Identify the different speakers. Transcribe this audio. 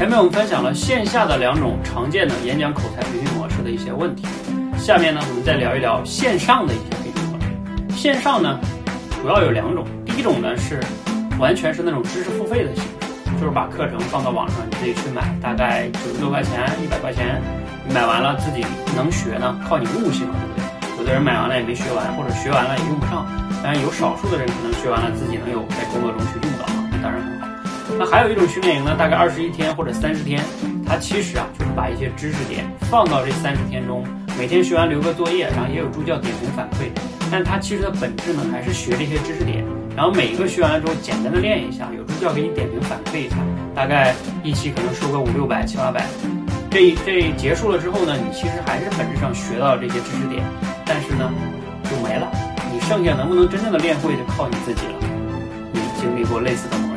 Speaker 1: 前面我们分享了线下的两种常见的演讲口才培训模式的一些问题，下面呢我们再聊一聊线上的一些培训模式。线上呢主要有两种，第一种呢是完全是那种知识付费的形式，就是把课程放到网上，你自己去买，大概九十多块钱、一百块钱，买完了自己能学呢，靠你悟性，对不对？有的人买完了也没学完，或者学完了也用不上，当然有少数的人可能学完了自己能有在工作中去用，那还有一种训练营呢，大概二十一天或者三十天，它其实啊就是把一些知识点放到这三十天中，每天学完留个作业，然后也有助教点评反馈，但它其实的本质呢还是学这些知识点，然后每一个学完了之后简单的练一下，有助教给你点评反馈一下，大概一期可能收个五六百七八百，这这结束了之后呢，你其实还是本质上学到了这些知识点，但是呢就没了，你剩下能不能真正的练会就靠你自己了，你经历过类似的吗？